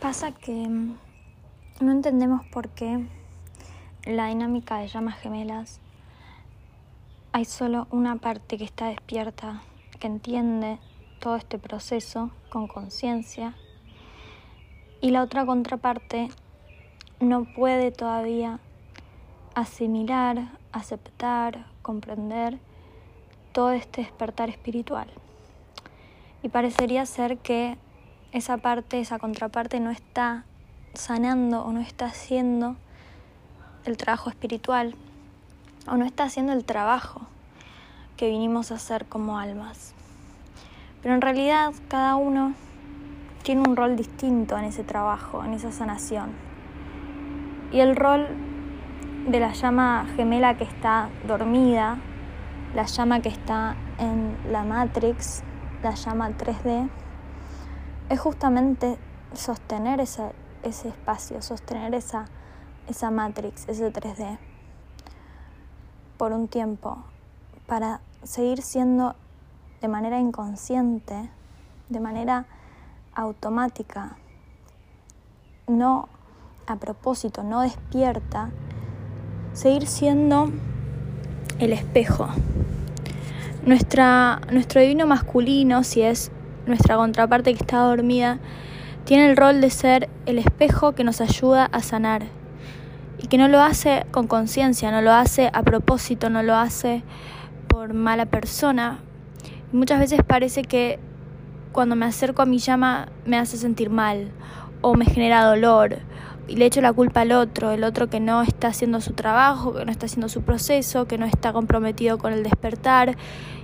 Pasa que mm, no entendemos por qué la dinámica de llamas gemelas hay solo una parte que está despierta, que entiende todo este proceso con conciencia y la otra contraparte no puede todavía asimilar, aceptar, comprender todo este despertar espiritual. Y parecería ser que esa parte, esa contraparte no está sanando o no está haciendo el trabajo espiritual o no está haciendo el trabajo que vinimos a hacer como almas. Pero en realidad cada uno tiene un rol distinto en ese trabajo, en esa sanación. Y el rol de la llama gemela que está dormida, la llama que está en la Matrix, la llama 3D, es justamente sostener ese, espacio, sostener esa, esa Matrix, ese 3D, por un tiempo, para seguir siendo de manera inconsciente, de manera automática, no a propósito, no despierta, seguir siendo el espejo. Nuestra, nuestro divino masculino, si es nuestra contraparte que está dormida, tiene el rol de ser el espejo que nos ayuda a sanar. Y que no lo hace con conciencia, no lo hace a propósito, no lo hace por mala persona. muchas veces parece que cuando me acerco a mi llama me hace sentir mal o me genera dolor y le echo la culpa al otro, el otro que no está haciendo su trabajo, que no está haciendo su proceso, que no está comprometido con el despertar.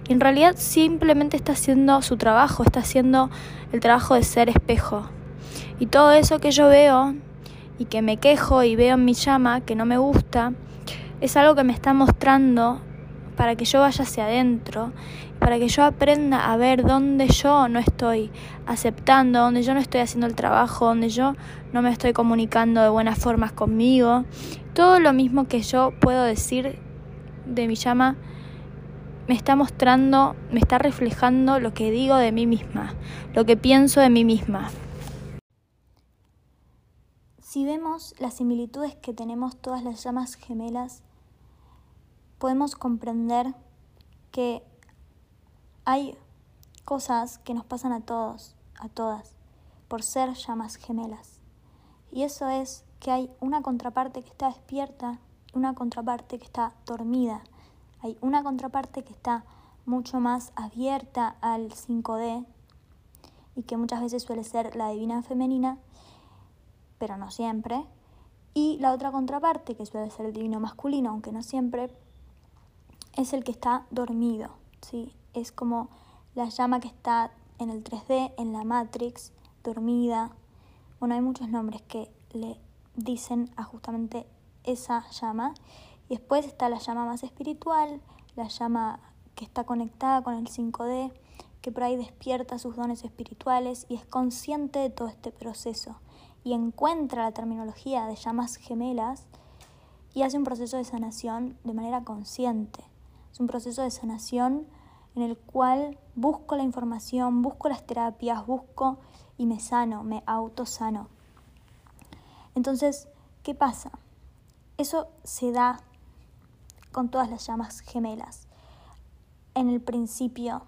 Y en realidad simplemente está haciendo su trabajo, está haciendo el trabajo de ser espejo. Y todo eso que yo veo y que me quejo y veo en mi llama que no me gusta, es algo que me está mostrando para que yo vaya hacia adentro, para que yo aprenda a ver dónde yo no estoy aceptando, dónde yo no estoy haciendo el trabajo, dónde yo no me estoy comunicando de buenas formas conmigo. Todo lo mismo que yo puedo decir de mi llama me está mostrando, me está reflejando lo que digo de mí misma, lo que pienso de mí misma. Si vemos las similitudes que tenemos todas las llamas gemelas, podemos comprender que hay cosas que nos pasan a todos, a todas, por ser llamas gemelas. Y eso es que hay una contraparte que está despierta una contraparte que está dormida. Hay una contraparte que está mucho más abierta al 5D y que muchas veces suele ser la divina femenina, pero no siempre. Y la otra contraparte, que suele ser el divino masculino, aunque no siempre, es el que está dormido, ¿sí? Es como la llama que está en el 3D, en la Matrix, dormida. Bueno, hay muchos nombres que le dicen a justamente esa llama. Y después está la llama más espiritual, la llama que está conectada con el 5D, que por ahí despierta sus dones espirituales y es consciente de todo este proceso y encuentra la terminología de llamas gemelas y hace un proceso de sanación de manera consciente. Es un proceso de sanación en el cual busco la información, busco las terapias, busco y me sano, me autosano. Entonces, ¿qué pasa? Eso se da con todas las llamas gemelas en el principio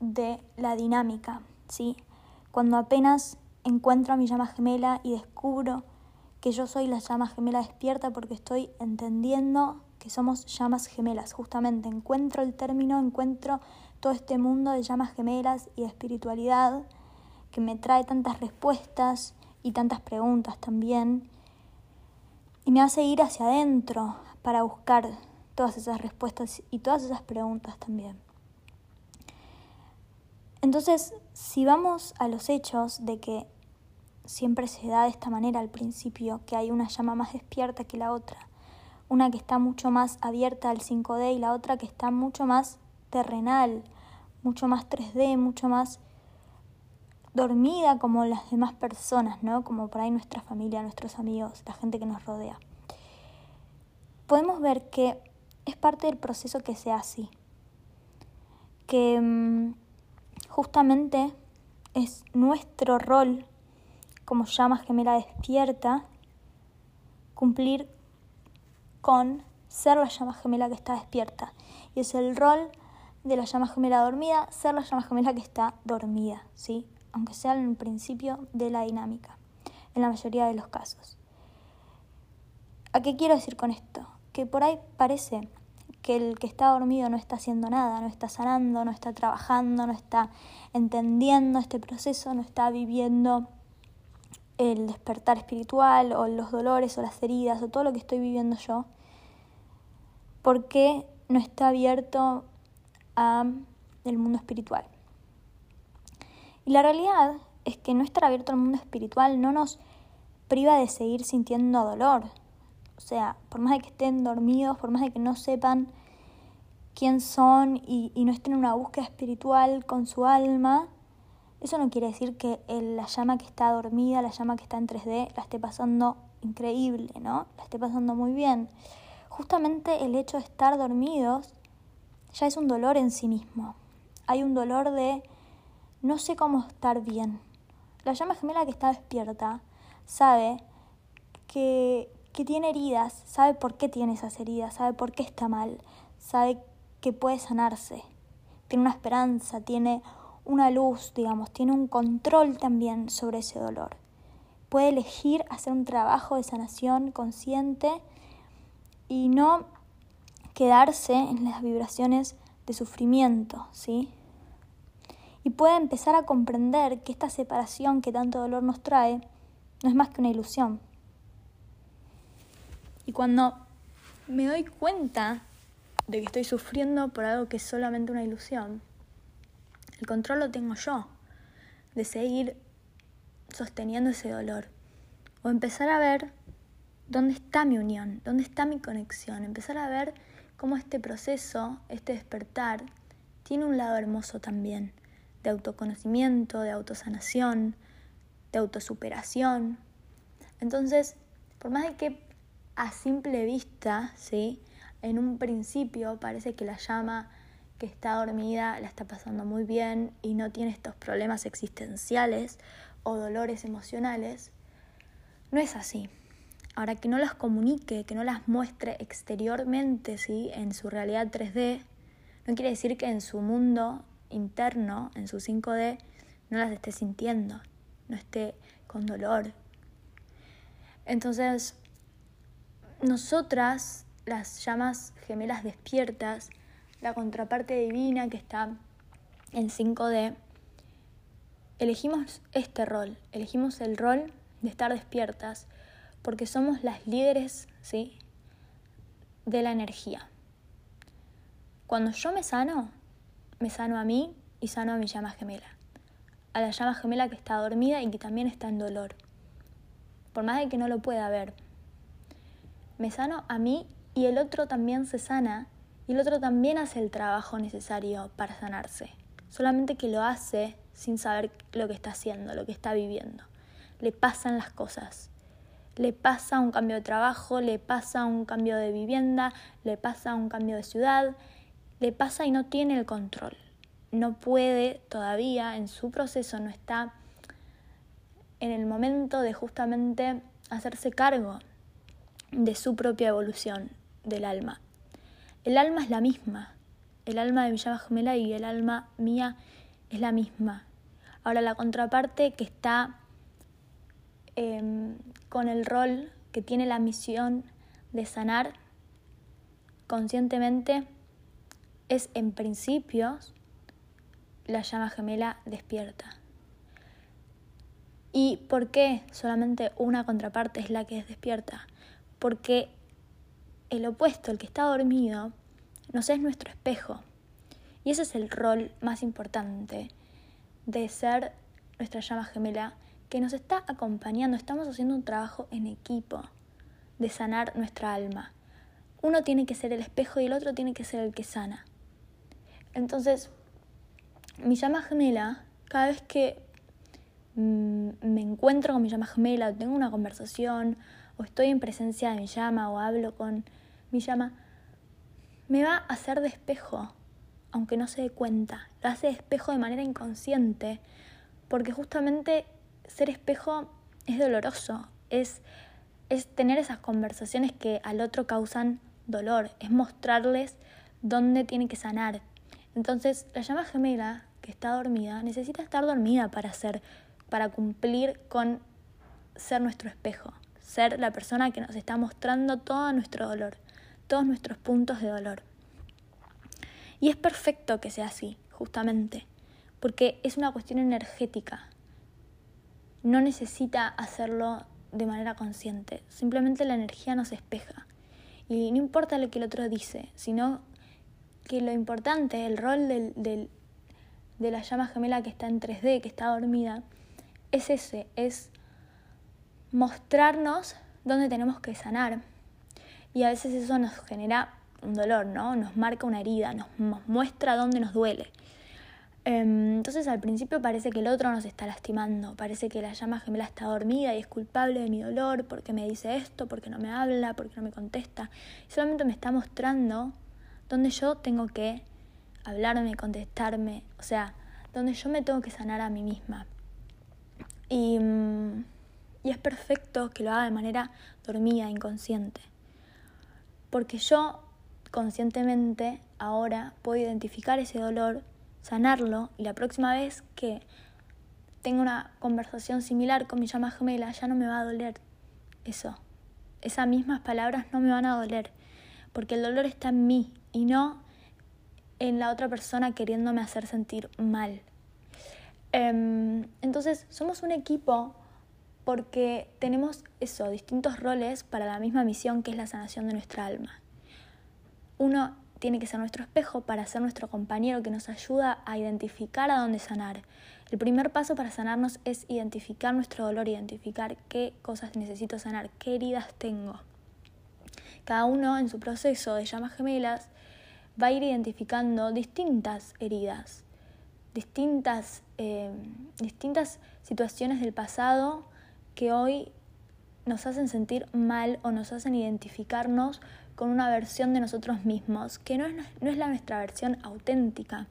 de la dinámica, ¿sí? Cuando apenas encuentro a mi llama gemela y descubro que yo soy la llama gemela despierta porque estoy entendiendo que somos llamas gemelas. Justamente encuentro el término, encuentro todo este mundo de llamas gemelas y de espiritualidad que me trae tantas respuestas y tantas preguntas también. Y me hace ir hacia adentro para buscar todas esas respuestas y todas esas preguntas también. Entonces, si vamos a los hechos de que siempre se da de esta manera al principio, que hay una llama más despierta que la otra, una que está mucho más abierta al 5D y la otra que está mucho más terrenal, mucho más 3D, mucho más dormida como las demás personas, ¿no? Como por ahí nuestra familia, nuestros amigos, la gente que nos rodea. Podemos ver que es parte del proceso que sea así. Que mm, justamente es nuestro rol como llama gemela despierta, cumplir con ser la llama gemela que está despierta. Y es el rol de la llama gemela dormida, ser la llama gemela que está dormida, ¿sí? Aunque sea en el principio de la dinámica, en la mayoría de los casos. ¿A qué quiero decir con esto? Que por ahí parece que el que está dormido no está haciendo nada, no está sanando, no está trabajando, no está entendiendo este proceso, no está viviendo el despertar espiritual o los dolores o las heridas o todo lo que estoy viviendo yo, porque no está abierto a el mundo espiritual. Y la realidad es que no estar abierto al mundo espiritual no nos priva de seguir sintiendo dolor. O sea, por más de que estén dormidos, por más de que no sepan quién son y, no estén en una búsqueda espiritual con su alma, eso no quiere decir que la llama que está dormida, la llama que está en 3D, la esté pasando increíble, ¿no? La esté pasando muy bien. Justamente el hecho de estar dormidos ya es un dolor en sí mismo. Hay un dolor de no sé cómo estar bien. La llama gemela que está despierta sabe que, que tiene heridas, sabe por qué tiene esas heridas, sabe por qué está mal, sabe que puede sanarse, tiene una esperanza, tiene una luz, digamos, tiene un control también sobre ese dolor. Puede elegir hacer un trabajo de sanación consciente y no quedarse en las vibraciones de sufrimiento, ¿sí? Y puede empezar a comprender que esta separación que tanto dolor nos trae no es más que una ilusión. Y cuando me doy cuenta de que estoy sufriendo por algo que es solamente una ilusión, el control lo tengo yo, de seguir sosteniendo ese dolor. O empezar a ver dónde está mi unión, dónde está mi conexión, empezar a ver cómo este proceso, este despertar, tiene un lado hermoso también, de autoconocimiento, de autosanación, de autosuperación. Entonces, por más de que a simple vista, ¿sí? en un principio parece que la llama que está dormida la está pasando muy bien y no tiene estos problemas existenciales o dolores emocionales, no es así. Ahora, que no las comunique, que no las muestre exteriormente, ¿sí? En su realidad 3D, no quiere decir que en su mundo interno, en su 5D, no las esté sintiendo, no esté con dolor. Entonces, nosotras, las llamas gemelas despiertas, la contraparte divina que está en 5D, elegimos este rol, elegimos el rol de estar despiertas, porque somos las líderes, ¿sí? De la energía. Cuando yo me sano, me sano a mí y sano a mi llama gemela. A la llama gemela que está dormida y que también está en dolor. Por más de que no lo pueda ver. Me sano a mí y el otro también se sana y el otro también hace el trabajo necesario para sanarse. Solamente que lo hace sin saber lo que está haciendo, lo que está viviendo. Le pasan las cosas le pasa un cambio de trabajo, le pasa un cambio de vivienda, le pasa un cambio de ciudad, le pasa y no tiene el control. No puede todavía, en su proceso, no está en el momento de justamente hacerse cargo de su propia evolución del alma. El alma es la misma. El alma de mi llama gemela y el alma mía es la misma. Ahora la contraparte que está Em, con el rol que tiene la misión de sanar conscientemente es en principio la llama gemela despierta. ¿Y por qué solamente una contraparte es la que es despierta? Porque el opuesto, el que está dormido, nos es nuestro espejo. Y ese es el rol más importante de ser nuestra llama gemela que nos está acompañando. Estamos haciendo un trabajo en equipo de sanar nuestra alma. Uno tiene que ser el espejo y el otro tiene que ser el que sana. Entonces, mi llama gemela, cada vez que mm, me encuentro con mi llama gemela, tengo una conversación, o estoy en presencia de mi llama, o hablo con mi llama, me va a hacer de espejo, aunque no se dé cuenta. Lo hace de espejo de manera inconsciente, porque justamente ser espejo es doloroso, es, es tener esas conversaciones que al otro causan dolor, es mostrarles dónde tiene que sanar. Entonces, la llama gemela que está dormida necesita estar dormida para ser, para cumplir con ser nuestro espejo, ser la persona que nos está mostrando todo nuestro dolor, todos nuestros puntos de dolor. Y es perfecto que sea así, justamente, porque es una cuestión energética. No necesita hacerlo de manera consciente, simplemente la energía nos espeja. Y no importa lo que el otro dice, sino que lo importante, el rol del, del, de la llama gemela que está en 3D, que está dormida, es ese, es mostrarnos dónde tenemos que sanar. Y a veces eso nos genera un dolor, ¿no? Nos marca una herida, nos, muestra dónde nos duele. Em, entonces al principio parece que el otro nos está lastimando, parece que la llama gemela está dormida y es culpable de mi dolor porque me dice esto, porque no me habla, porque no me contesta. Y solamente me está mostrando dónde yo tengo que hablarme, contestarme, o sea, donde yo me tengo que sanar a mí misma. Y, mm, y es perfecto que lo haga de manera dormida, inconsciente. Porque yo conscientemente ahora puedo identificar ese dolor, sanarlo y la próxima vez que tenga una conversación similar con mi llama gemela ya no me va a doler eso. Esas mismas palabras no me van a doler porque el dolor está en mí y no en la otra persona queriéndome hacer sentir mal. Em, entonces, somos un equipo porque tenemos eso, distintos roles para la misma misión que es la sanación de nuestra alma. Uno tiene que ser nuestro espejo para ser nuestro compañero que nos ayuda a identificar a dónde sanar. El primer paso para sanarnos es identificar nuestro dolor, identificar qué cosas necesito sanar, qué heridas tengo. Cada uno en su proceso de llamas gemelas va a ir identificando distintas heridas, distintas, eh, distintas situaciones del pasado que hoy nos hacen sentir mal o nos hacen identificarnos con una versión de nosotros mismos, que no es, no es la nuestra versión auténtica.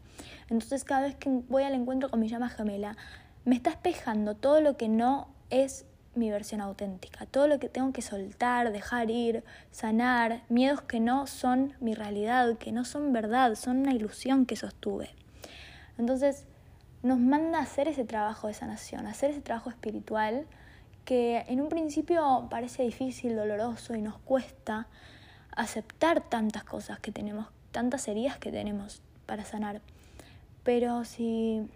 Entonces cada vez que voy al encuentro con mi llama gemela, me está espejando todo lo que no es mi versión auténtica, todo lo que tengo que soltar, dejar ir, sanar, miedos que no son mi realidad, que no son verdad, son una ilusión que sostuve. Entonces nos manda a hacer ese trabajo de sanación, hacer ese trabajo espiritual que en un principio parece difícil, doloroso y nos cuesta, aceptar tantas cosas que tenemos, tantas heridas que tenemos para sanar. Pero si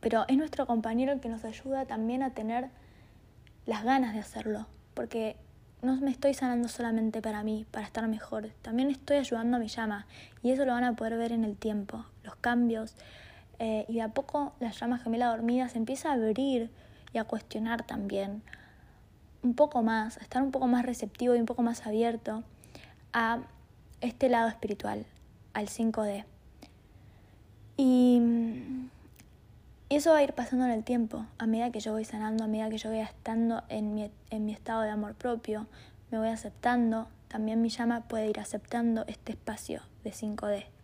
pero es nuestro compañero el que nos ayuda también a tener las ganas de hacerlo, porque no me estoy sanando solamente para mí, para estar mejor, también estoy ayudando a mi llama y eso lo van a poder ver en el tiempo, los cambios eh, y de a poco la llama gemela dormida se empieza a abrir y a cuestionar también un poco más, a estar un poco más receptivo y un poco más abierto a este lado espiritual, al 5D. Y eso va a ir pasando en el tiempo, a medida que yo voy sanando, a medida que yo voy estando en mi, en mi estado de amor propio, me voy aceptando, también mi llama puede ir aceptando este espacio de 5D.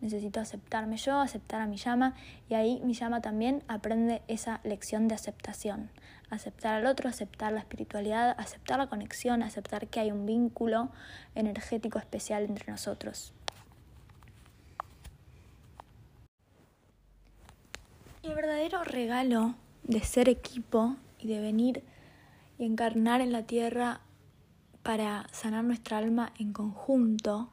Necesito aceptarme yo, aceptar a mi llama y ahí mi llama también aprende esa lección de aceptación, aceptar al otro, aceptar la espiritualidad, aceptar la conexión, aceptar que hay un vínculo energético especial entre nosotros. El verdadero regalo de ser equipo y de venir y encarnar en la tierra para sanar nuestra alma en conjunto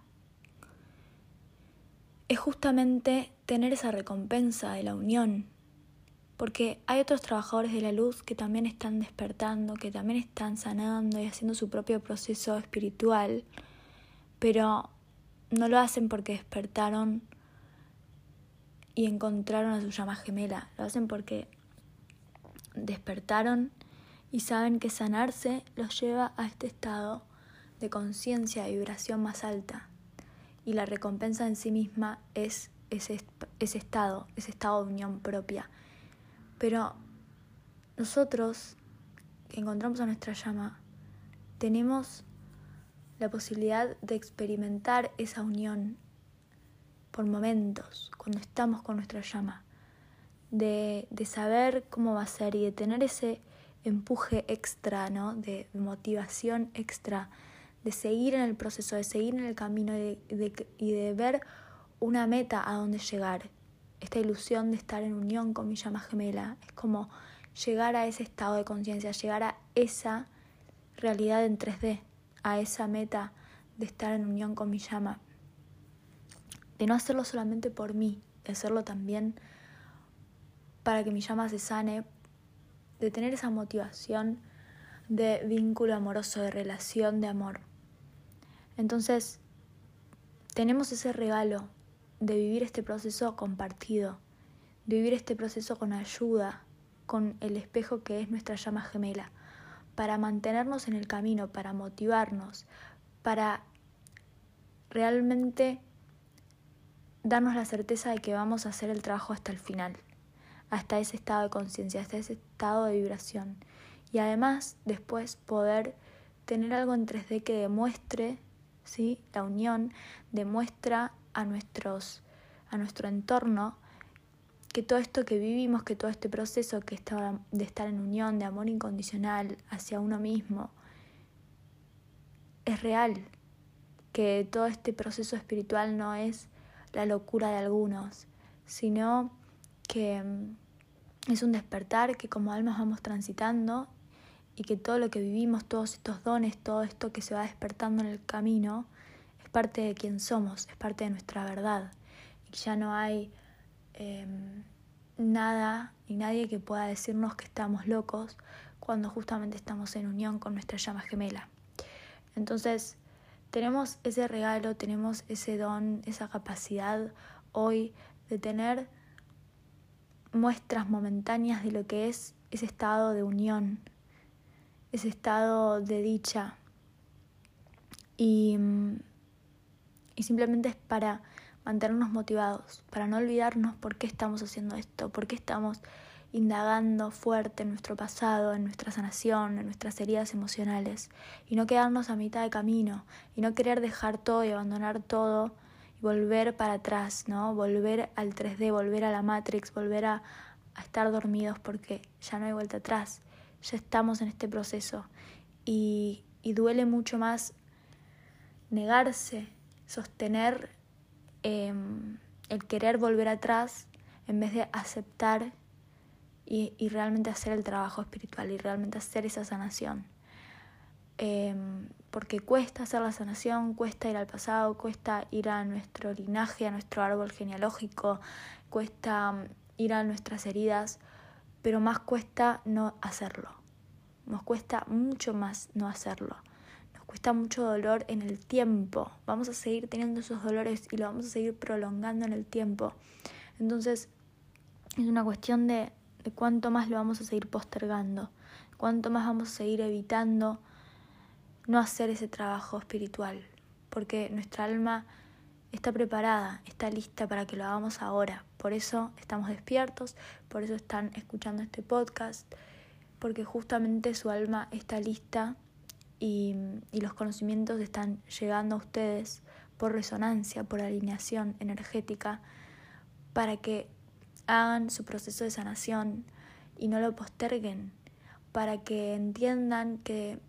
es justamente tener esa recompensa de la unión, porque hay otros trabajadores de la luz que también están despertando, que también están sanando y haciendo su propio proceso espiritual, pero no lo hacen porque despertaron y encontraron a su llama gemela, lo hacen porque despertaron y saben que sanarse los lleva a este estado de conciencia y vibración más alta. Y la recompensa en sí misma es ese, ese estado, ese estado de unión propia pero nosotros que encontramos a nuestra llama, tenemos la posibilidad de experimentar esa unión por momentos, cuando estamos con nuestra llama, de, de, saber cómo va a ser y de tener ese, empuje extra, ¿no? De motivación extra, de seguir en el proceso, de seguir en el camino y de, y de ver una meta a donde llegar. Esta ilusión de estar en unión con mi llama gemela es como llegar a ese estado de conciencia, llegar a esa realidad en 3D, a esa meta de estar en unión con mi llama. De no hacerlo solamente por mí, de hacerlo también para que mi llama se sane, de tener esa motivación de vínculo amoroso, de relación de amor. Entonces, tenemos ese regalo de vivir este proceso compartido, de vivir este proceso con ayuda, con el espejo que es nuestra llama gemela, para mantenernos en el camino, para motivarnos, para realmente darnos la certeza de que vamos a hacer el trabajo hasta el final hasta ese estado de conciencia, hasta ese estado de vibración. Y además después poder tener algo en 3D que demuestre, ¿sí? la unión, demuestra a, nuestros, a nuestro entorno que todo esto que vivimos, que todo este proceso que está, de estar en unión, de amor incondicional hacia uno mismo, es real, que todo este proceso espiritual no es la locura de algunos, sino que mm, es un despertar que como almas vamos transitando y que todo lo que vivimos, todos estos dones, todo esto que se va despertando en el camino, es parte de quien somos, es parte de nuestra verdad. Y que ya no hay em, nada y nadie que pueda decirnos que estamos locos cuando justamente estamos en unión con nuestra llama gemela. Entonces, tenemos ese regalo, tenemos ese don, esa capacidad hoy de tener muestras momentáneas de lo que es ese estado de unión, ese estado de dicha. Y, y simplemente es para mantenernos motivados, para no olvidarnos por qué estamos haciendo esto, por qué estamos indagando fuerte en nuestro pasado, en nuestra sanación, en nuestras heridas emocionales, y no quedarnos a mitad de camino, y no querer dejar todo y abandonar todo volver para atrás, ¿no? Volver al 3D, volver a la Matrix, volver a, estar dormidos porque ya no hay vuelta atrás, ya estamos en este proceso y, duele mucho más negarse, sostener em, el querer volver atrás en vez de aceptar y, y, realmente hacer el trabajo espiritual y realmente hacer esa sanación. Em, porque cuesta hacer la sanación, cuesta ir al pasado, cuesta ir a nuestro linaje, a nuestro árbol genealógico, cuesta mm, ir a nuestras heridas, pero más cuesta no hacerlo. Nos cuesta mucho más no hacerlo. Nos cuesta mucho dolor en el tiempo. Vamos a seguir teniendo esos dolores y lo vamos a seguir prolongando en el tiempo. Entonces, es una cuestión de, de cuánto más lo vamos a seguir postergando, cuánto más vamos a seguir evitando no hacer ese trabajo espiritual, porque nuestra alma está preparada, está lista para que lo hagamos ahora. Por eso estamos despiertos, por eso están escuchando este podcast, porque justamente su alma está lista y, y los conocimientos están llegando a ustedes por resonancia, por alineación energética, para que hagan su proceso de sanación y no lo posterguen, para que entiendan que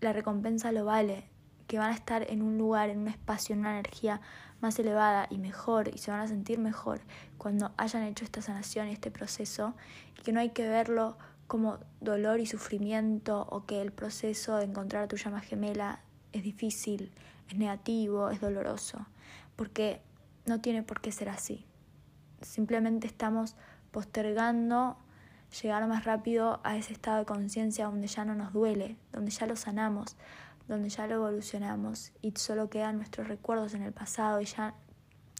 la recompensa lo vale, que van a estar en un lugar, en un espacio, en una energía más elevada y mejor y se van a sentir mejor cuando hayan hecho esta sanación y este proceso y que no hay que verlo como dolor y sufrimiento o que el proceso de encontrar a tu llama gemela es difícil, es negativo, es doloroso, porque no tiene por qué ser así. Simplemente estamos postergando llegar más rápido a ese estado de conciencia donde ya no nos duele, donde ya lo sanamos, donde ya lo evolucionamos y solo quedan nuestros recuerdos en el pasado y ya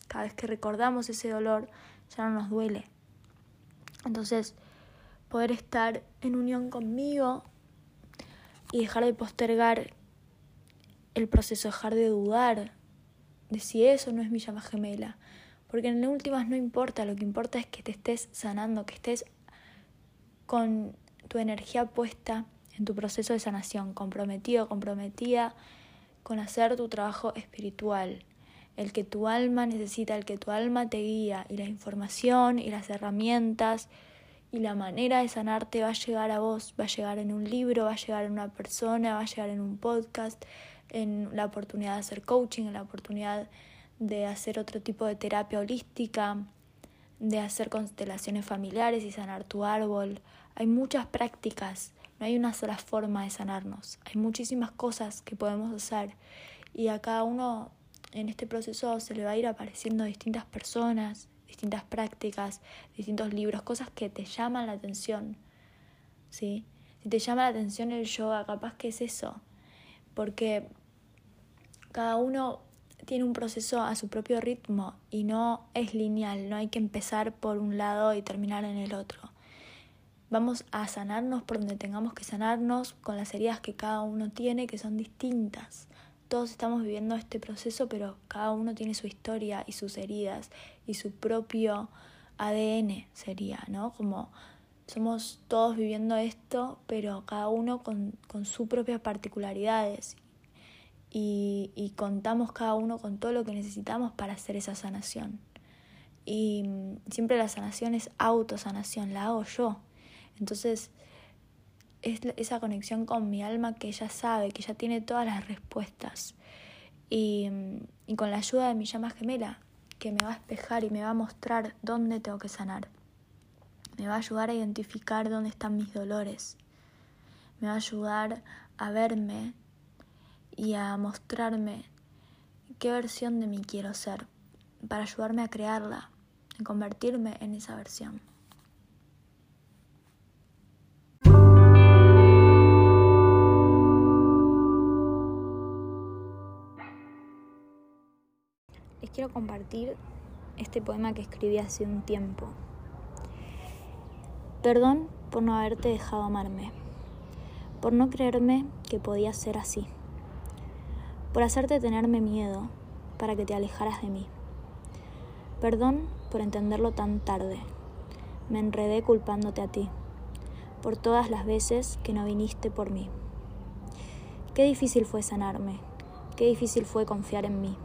cada vez que recordamos ese dolor ya no nos duele. Entonces, poder estar en unión conmigo y dejar de postergar el proceso, dejar de dudar de si eso no es mi llama gemela. Porque en últimas no importa, lo que importa es que te estés sanando, que estés con tu energía puesta en tu proceso de sanación, comprometido, comprometida con hacer tu trabajo espiritual, el que tu alma necesita, el que tu alma te guía y la información y las herramientas y la manera de sanarte va a llegar a vos, va a llegar en un libro, va a llegar en una persona, va a llegar en un podcast, en la oportunidad de hacer coaching, en la oportunidad de hacer otro tipo de terapia holística, de hacer constelaciones familiares y sanar tu árbol. Hay muchas prácticas, no hay una sola forma de sanarnos, hay muchísimas cosas que podemos hacer y a cada uno en este proceso se le va a ir apareciendo distintas personas, distintas prácticas, distintos libros, cosas que te llaman la atención. ¿Sí? Si te llama la atención el yoga, capaz que es eso, porque cada uno tiene un proceso a su propio ritmo y no es lineal, no hay que empezar por un lado y terminar en el otro. Vamos a sanarnos por donde tengamos que sanarnos, con las heridas que cada uno tiene, que son distintas todos estamos viviendo este proceso, pero cada uno tiene su historia y sus heridas y su propio ADN sería, ¿no? Como somos todos viviendo esto, pero cada uno con, con sus propias particularidades y, y, contamos cada uno con todo lo que necesitamos para hacer esa sanación. Y mm, siempre la sanación es autosanación, la hago yo. Entonces, es esa conexión con mi alma que ella sabe, que ella tiene todas las respuestas. Y, y con la ayuda de mi llama gemela, que me va a espejar y me va a mostrar dónde tengo que sanar. Me va a ayudar a identificar dónde están mis dolores. Me va a ayudar a verme y a mostrarme qué versión de mí quiero ser, para ayudarme a crearla, a convertirme en esa versión. Quiero compartir este poema que escribí hace un tiempo. Perdón por no haberte dejado amarme, por no creerme que podía ser así, por hacerte tenerme miedo para que te alejaras de mí. Perdón por entenderlo tan tarde. Me enredé culpándote a ti, por todas las veces que no viniste por mí. Qué difícil fue sanarme, qué difícil fue confiar en mí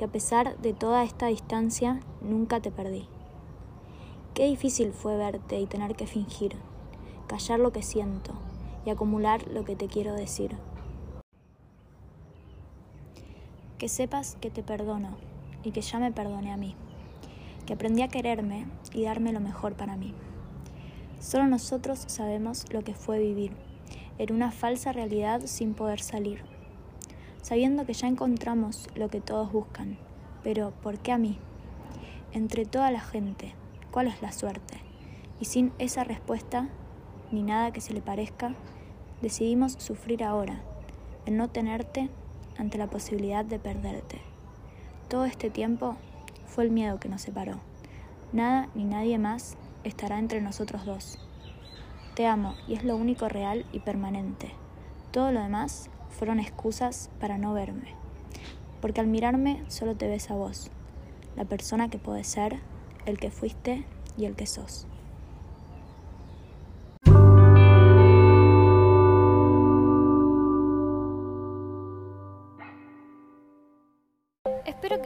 que a pesar de toda esta distancia nunca te perdí. Qué difícil fue verte y tener que fingir, callar lo que siento y acumular lo que te quiero decir. Que sepas que te perdono y que ya me perdoné a mí, que aprendí a quererme y darme lo mejor para mí. Solo nosotros sabemos lo que fue vivir en una falsa realidad sin poder salir sabiendo que ya encontramos lo que todos buscan. Pero, ¿por qué a mí? Entre toda la gente, ¿cuál es la suerte? Y sin esa respuesta, ni nada que se le parezca, decidimos sufrir ahora, en no tenerte ante la posibilidad de perderte. Todo este tiempo fue el miedo que nos separó. Nada ni nadie más estará entre nosotros dos. Te amo y es lo único real y permanente. Todo lo demás fueron excusas para no verme, porque al mirarme solo te ves a vos, la persona que puedes ser, el que fuiste y el que sos.